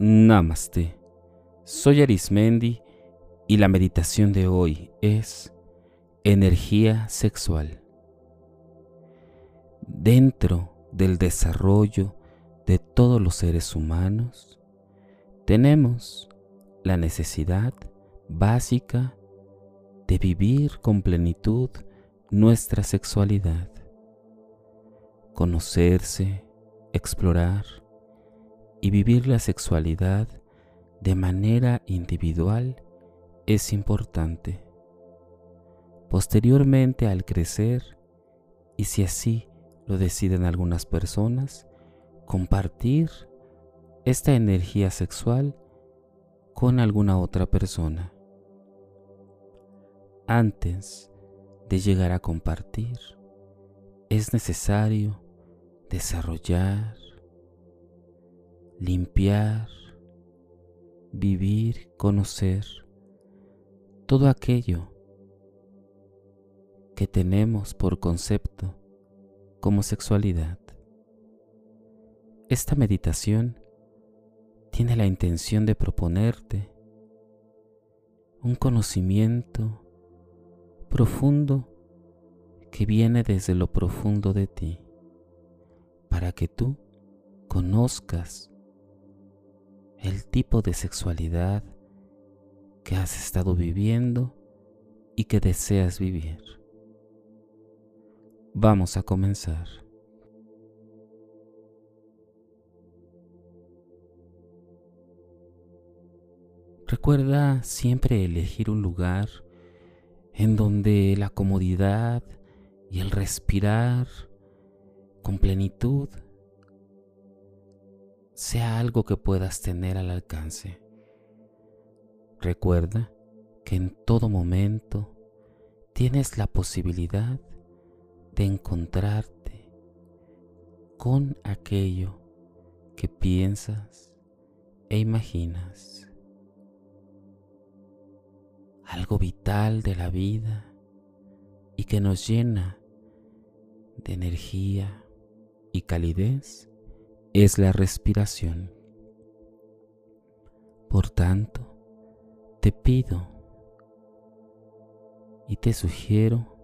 Namaste. Soy Arismendi y la meditación de hoy es energía sexual. Dentro del desarrollo de todos los seres humanos, tenemos la necesidad básica de vivir con plenitud nuestra sexualidad, conocerse, explorar, y vivir la sexualidad de manera individual es importante. Posteriormente al crecer, y si así lo deciden algunas personas, compartir esta energía sexual con alguna otra persona. Antes de llegar a compartir, es necesario desarrollar limpiar, vivir, conocer todo aquello que tenemos por concepto como sexualidad. Esta meditación tiene la intención de proponerte un conocimiento profundo que viene desde lo profundo de ti, para que tú conozcas el tipo de sexualidad que has estado viviendo y que deseas vivir. Vamos a comenzar. Recuerda siempre elegir un lugar en donde la comodidad y el respirar con plenitud sea algo que puedas tener al alcance. Recuerda que en todo momento tienes la posibilidad de encontrarte con aquello que piensas e imaginas. Algo vital de la vida y que nos llena de energía y calidez es la respiración. Por tanto, te pido y te sugiero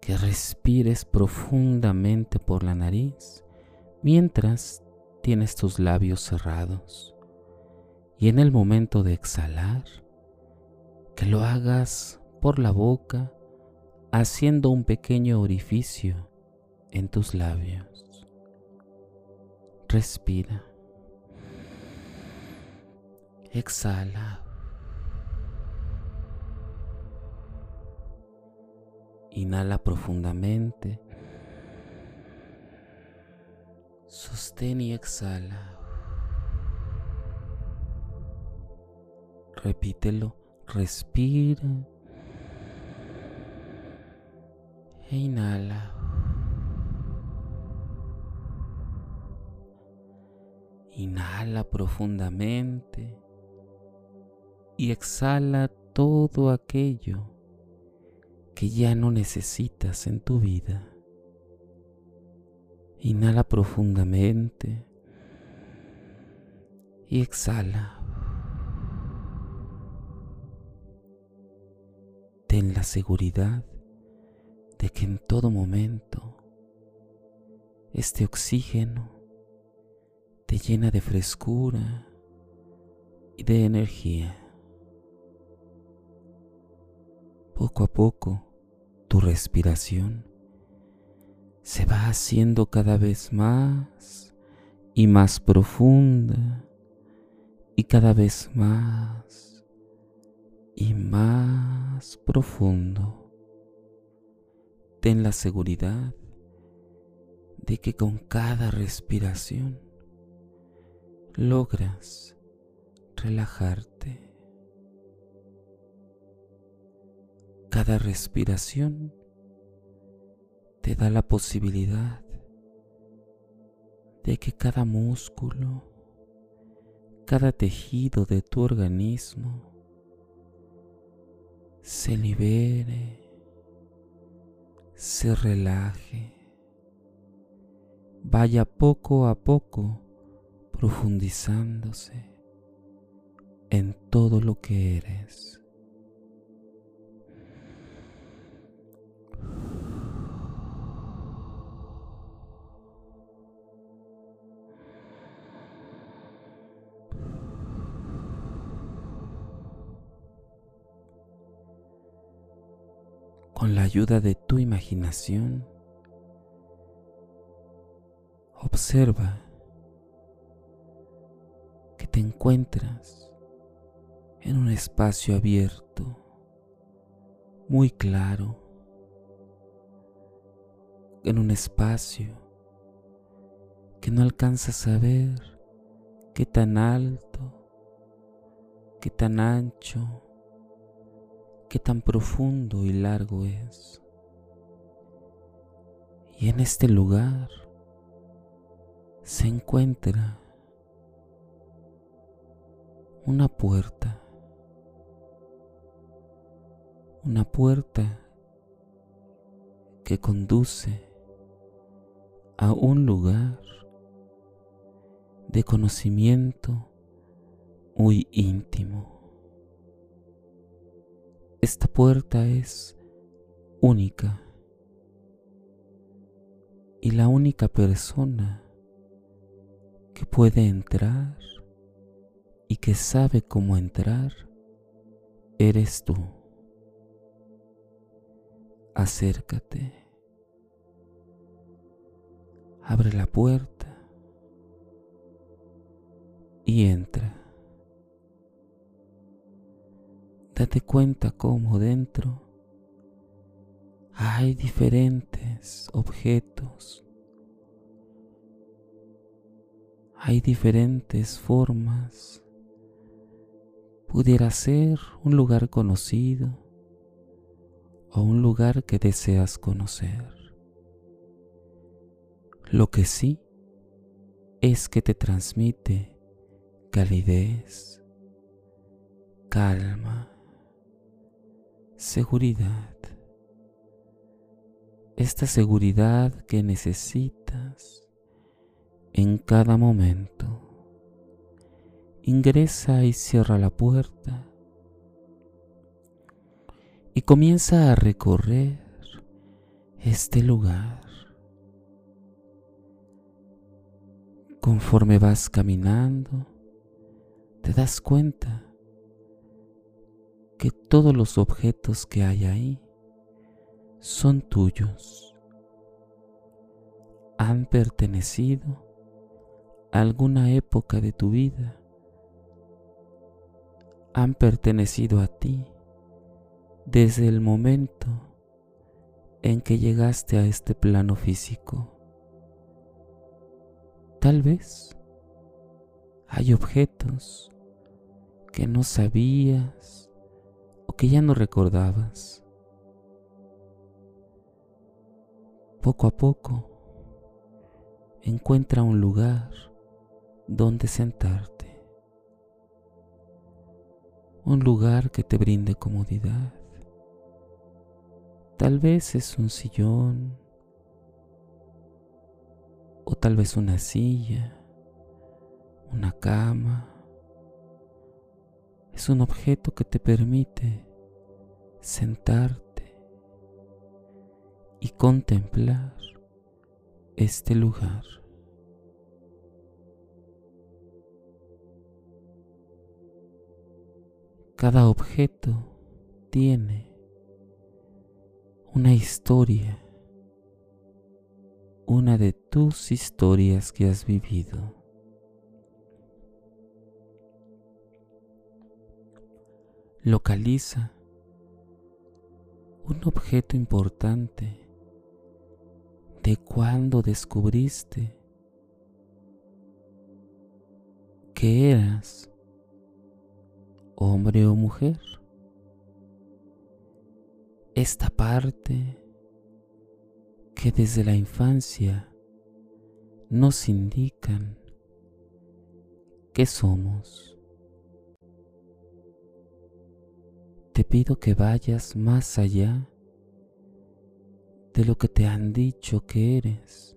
que respires profundamente por la nariz mientras tienes tus labios cerrados y en el momento de exhalar, que lo hagas por la boca haciendo un pequeño orificio en tus labios. Respira. Exhala. Inhala profundamente. Sostén y exhala. Repítelo. Respira. E inhala. Inhala profundamente y exhala todo aquello que ya no necesitas en tu vida. Inhala profundamente y exhala. Ten la seguridad de que en todo momento este oxígeno te llena de frescura y de energía. Poco a poco tu respiración se va haciendo cada vez más y más profunda y cada vez más y más profundo. Ten la seguridad de que con cada respiración logras relajarte. Cada respiración te da la posibilidad de que cada músculo, cada tejido de tu organismo se libere, se relaje, vaya poco a poco profundizándose en todo lo que eres. con la ayuda de tu imaginación, observa te encuentras en un espacio abierto, muy claro, en un espacio que no alcanzas a ver qué tan alto, qué tan ancho, qué tan profundo y largo es. Y en este lugar se encuentra una puerta, una puerta que conduce a un lugar de conocimiento muy íntimo. Esta puerta es única y la única persona que puede entrar y que sabe cómo entrar eres tú. Acércate. Abre la puerta y entra. date cuenta cómo dentro hay diferentes objetos, hay diferentes formas. Pudiera ser un lugar conocido o un lugar que deseas conocer. Lo que sí es que te transmite calidez, calma, seguridad. Esta seguridad que necesitas en cada momento. Ingresa y cierra la puerta y comienza a recorrer este lugar. Conforme vas caminando, te das cuenta que todos los objetos que hay ahí son tuyos. Han pertenecido a alguna época de tu vida. Han pertenecido a ti desde el momento en que llegaste a este plano físico. Tal vez hay objetos que no sabías que ya no recordabas. Poco a poco, encuentra un lugar donde sentarte. Un lugar que te brinde comodidad. Tal vez es un sillón o tal vez una silla, una cama. Es un objeto que te permite sentarte y contemplar este lugar. Cada objeto tiene una historia, una de tus historias que has vivido. Localiza un objeto importante de cuando descubriste que eras hombre o mujer. Esta parte que desde la infancia nos indican que somos. te pido que vayas más allá de lo que te han dicho que eres,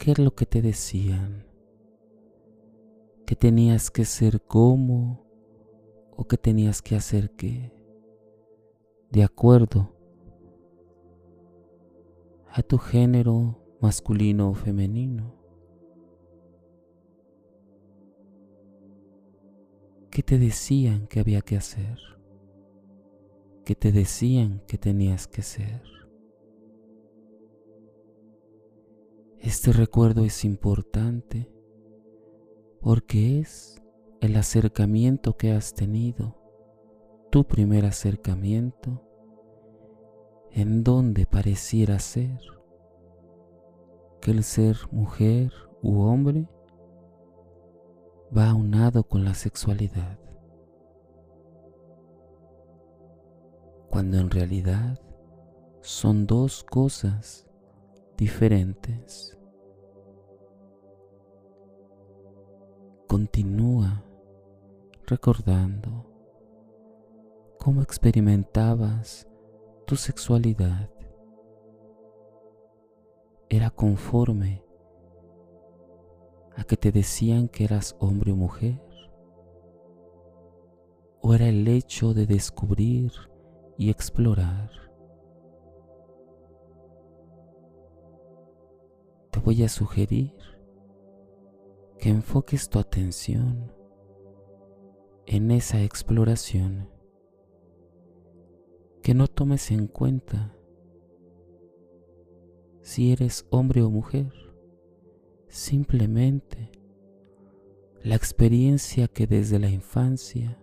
¿Qué es lo que te decían? ¿Que tenías que ser como o que tenías que hacer qué? De acuerdo a tu género masculino o femenino. ¿Qué te decían que había que hacer? ¿Qué te decían que tenías que ser? Este recuerdo es importante porque es el acercamiento que has tenido, tu primer acercamiento, en donde pareciera ser que el ser mujer u hombre va aunado con la sexualidad, cuando en realidad son dos cosas diferentes. Continúa recordando cómo experimentabas tu sexualidad. Era conforme a que te decían que eras hombre o mujer? ¿O era el hecho de descubrir y explorar? Te voy a sugerir que enfoques tu atención en esa exploración, que no tomes en cuenta si eres hombre o mujer simplemente la experiencia que desde la infancia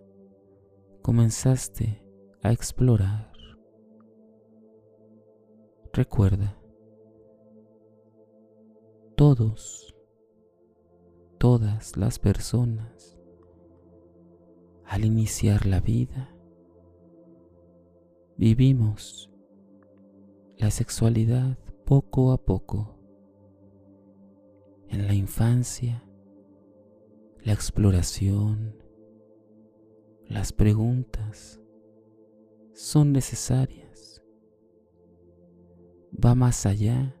comenzaste a explorar. Recuerda, todos, todas las personas, al iniciar la vida, vivimos la sexualidad poco a poco en la infancia, la exploración, las preguntas son necesarias. Va más allá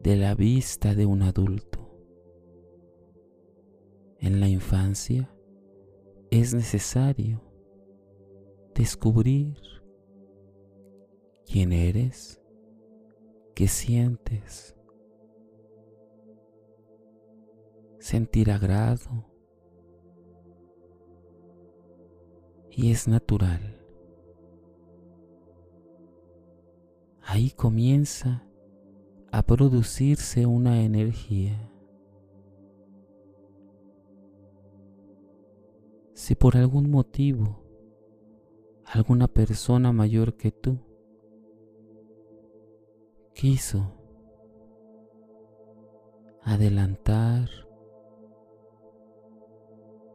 de la vista de un adulto. En la infancia es necesario descubrir quién eres, qué sientes, sentir agrado y es natural. Ahí comienza a producirse una energía. Si por algún motivo alguna persona mayor que tú quiso adelantar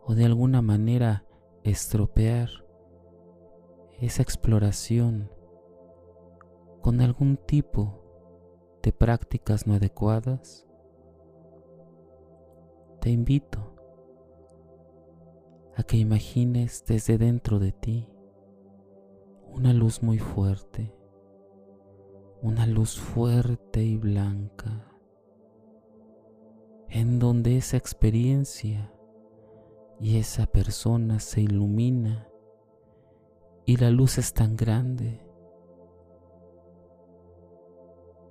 o de alguna manera estropear esa exploración con algún tipo de prácticas no adecuadas, te invito a que imagines desde dentro de ti una luz muy fuerte, una luz fuerte y blanca, en donde esa experiencia y esa persona se ilumina y la luz es tan grande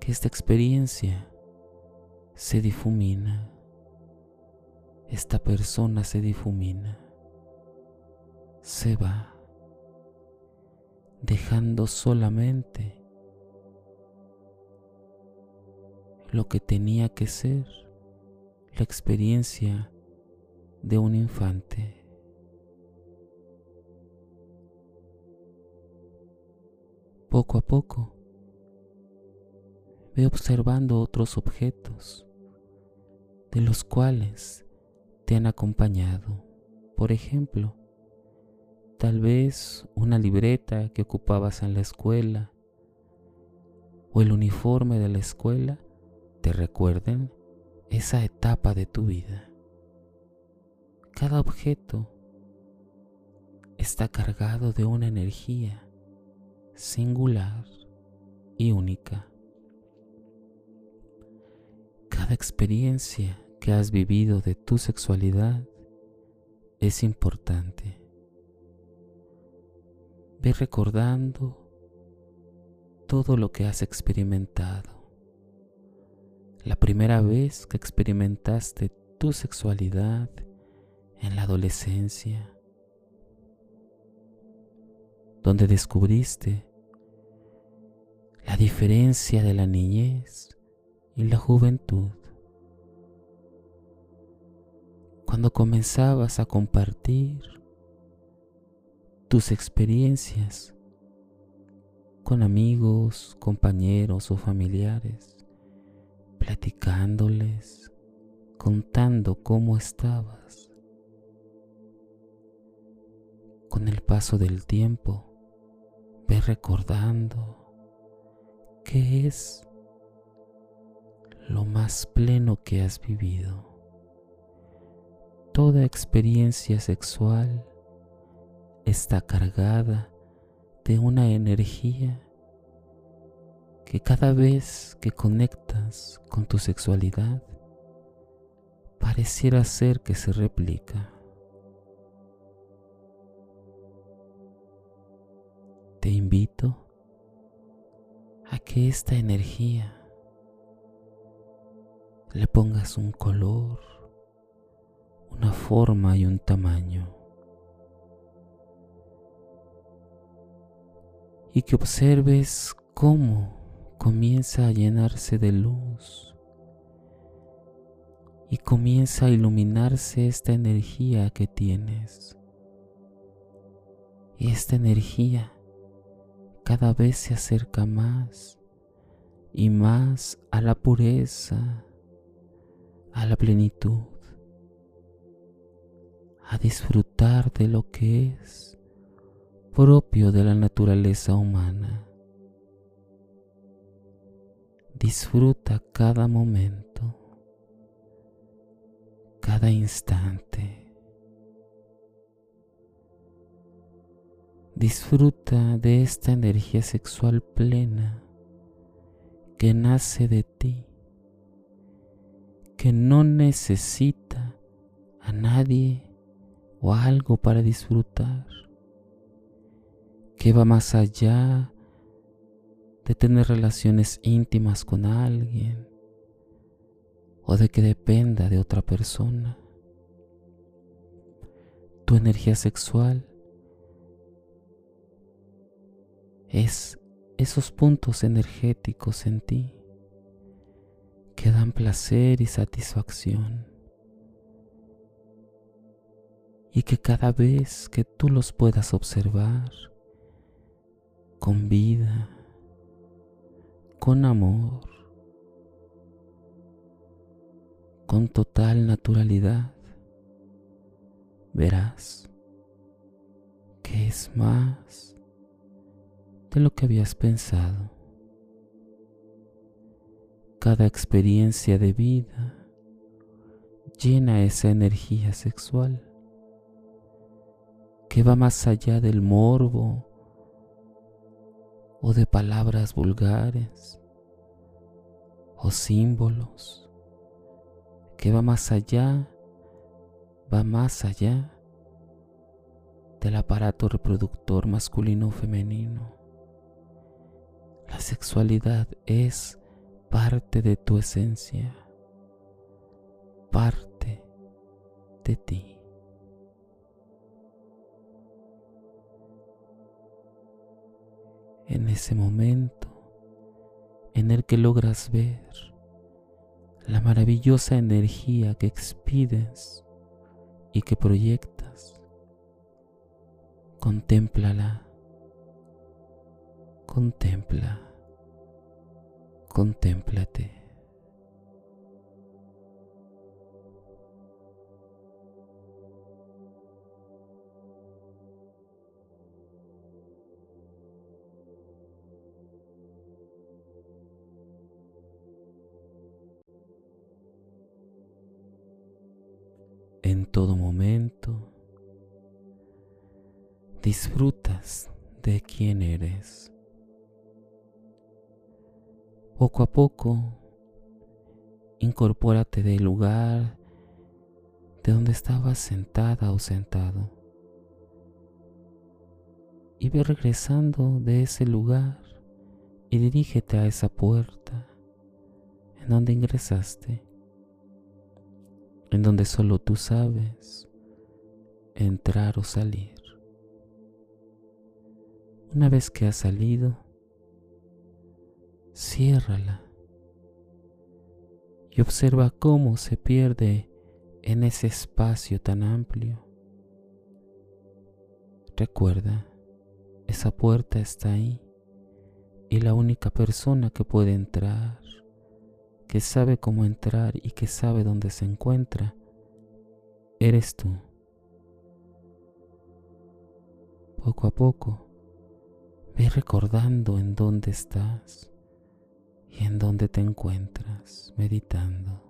que esta experiencia se difumina, esta persona se difumina, se va, dejando solamente lo que tenía que ser la experiencia de un infante. Poco a poco, ve observando otros objetos de los cuales te han acompañado. Por ejemplo, tal vez una libreta que ocupabas en la escuela o el uniforme de la escuela te recuerden esa etapa de tu vida. Cada objeto está cargado de una energía singular y única. Cada experiencia que has vivido de tu sexualidad es importante. Ve recordando todo lo que has experimentado. La primera vez que experimentaste tu sexualidad en la adolescencia, donde descubriste la diferencia de la niñez y la juventud. Cuando comenzabas a compartir tus experiencias con amigos, compañeros o familiares, platicándoles, contando cómo estabas. Con el paso del tiempo, ve recordando qué es lo más pleno que has vivido. Toda experiencia sexual está cargada de una energía que cada vez que conectas con tu sexualidad pareciera ser que se replica. Te invito a que esta energía le pongas un color, una forma y un tamaño. Y que observes cómo comienza a llenarse de luz y comienza a iluminarse esta energía que tienes. Y esta energía cada vez se acerca más y más a la pureza, a la plenitud, a disfrutar de lo que es propio de la naturaleza humana. Disfruta cada momento, cada instante. Disfruta de esta energía sexual plena que nace de ti que no necesita a nadie o algo para disfrutar, que va más allá de tener relaciones íntimas con alguien o de que dependa de otra persona. Tu energía sexual es esos puntos energéticos en ti que dan placer y satisfacción. Y que cada vez que tú los puedas observar con vida, con amor, con total naturalidad, verás que es más de lo que habías pensado. Cada experiencia de vida llena esa energía sexual que va más allá del morbo o de palabras vulgares o símbolos, que va más allá, va más allá del aparato reproductor masculino o femenino. La sexualidad es parte de tu esencia, parte de ti. En ese momento en el que logras ver la maravillosa energía que expides y que proyectas, contémplala, contempla contémplate. Disfrutas de quién eres. Poco a poco incorpórate del lugar de donde estabas sentada o sentado y ve regresando de ese lugar y dirígete a esa puerta en donde ingresaste, en donde solo tú sabes entrar o salir. Una vez que has salido, ciérrala y observa cómo se pierde en ese espacio tan amplio. Recuerda, esa puerta está ahí y la única persona que puede entrar, que sabe cómo entrar y que sabe dónde se encuentra, eres tú. Poco a poco, ve recordando en dónde estás y en dónde te encuentras meditando.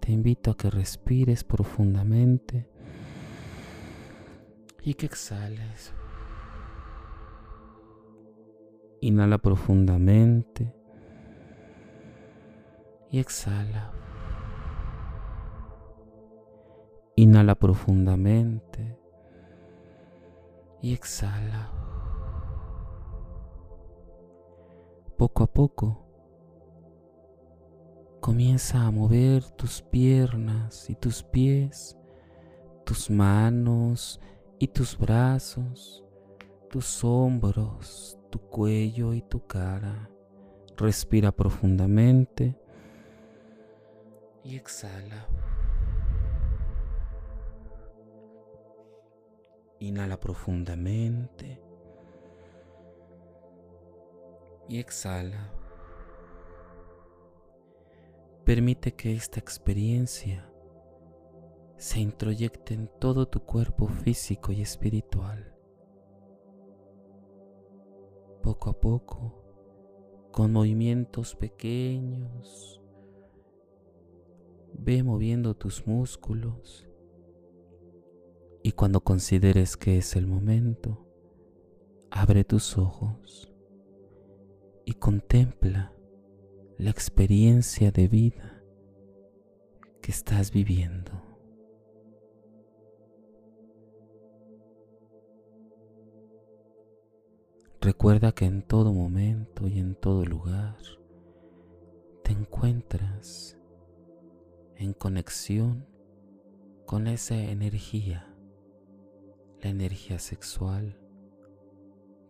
Te invito a que respires profundamente y que exhales. Inhala profundamente y exhala. Inhala profundamente y exhala. Poco a poco comienza a mover tus piernas y tus pies, tus manos y tus brazos, tus hombros, tu cuello y tu cara. Respira profundamente y exhala. Inhala profundamente y exhala. Permite que esta experiencia se introyecte en todo tu cuerpo físico y espiritual poco a poco, con movimientos pequeños. Ve moviendo tus músculos y cuando consideres que es el momento, abre tus ojos y contempla la experiencia de vida que estás viviendo. Recuerda que en todo momento y en todo lugar te encuentras en conexión con esa energía, la energía sexual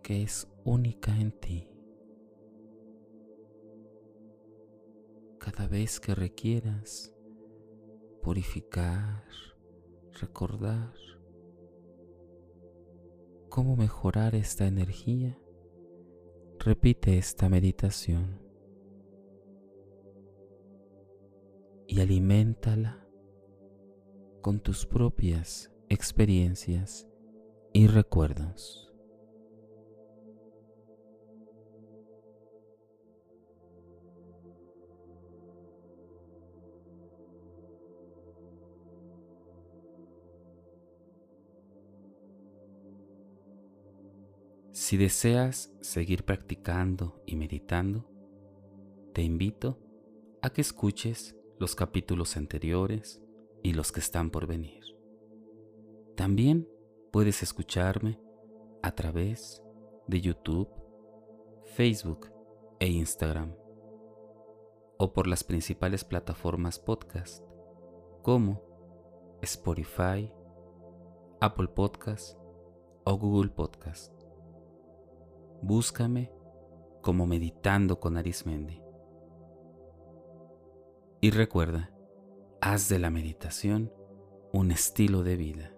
que es única en ti. Cada vez que requieras purificar, recordar, cómo mejorar esta energía, repite esta meditación y aliméntala con tus propias experiencias y recuerdos. Si deseas seguir practicando y meditando, te invito a que escuches los capítulos anteriores y los que están por venir. También puedes escucharme a través de YouTube, Facebook e Instagram o por las principales plataformas podcast como Spotify, Apple Podcast o Google Podcast búscame como meditando con Arismendi. Y recuerda, haz de la meditación un estilo de vida.